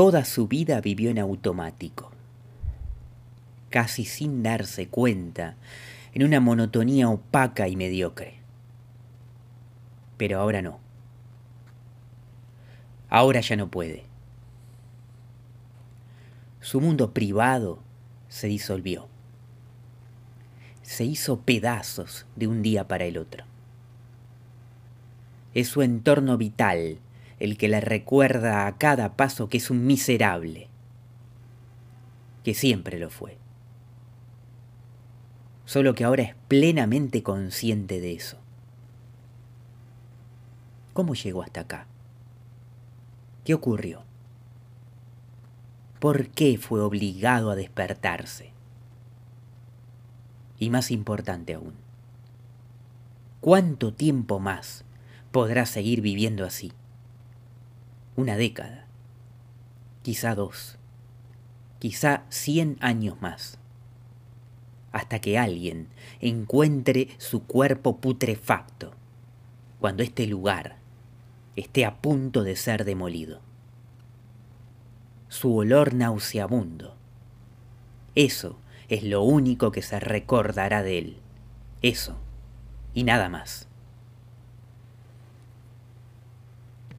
toda su vida vivió en automático, casi sin darse cuenta, en una monotonía opaca y mediocre. Pero ahora no. Ahora ya no puede. Su mundo privado se disolvió. Se hizo pedazos de un día para el otro. Es su entorno vital el que le recuerda a cada paso que es un miserable, que siempre lo fue. Solo que ahora es plenamente consciente de eso. ¿Cómo llegó hasta acá? ¿Qué ocurrió? ¿Por qué fue obligado a despertarse? Y más importante aún, ¿cuánto tiempo más podrá seguir viviendo así? Una década, quizá dos, quizá cien años más, hasta que alguien encuentre su cuerpo putrefacto, cuando este lugar esté a punto de ser demolido. Su olor nauseabundo. Eso es lo único que se recordará de él. Eso y nada más.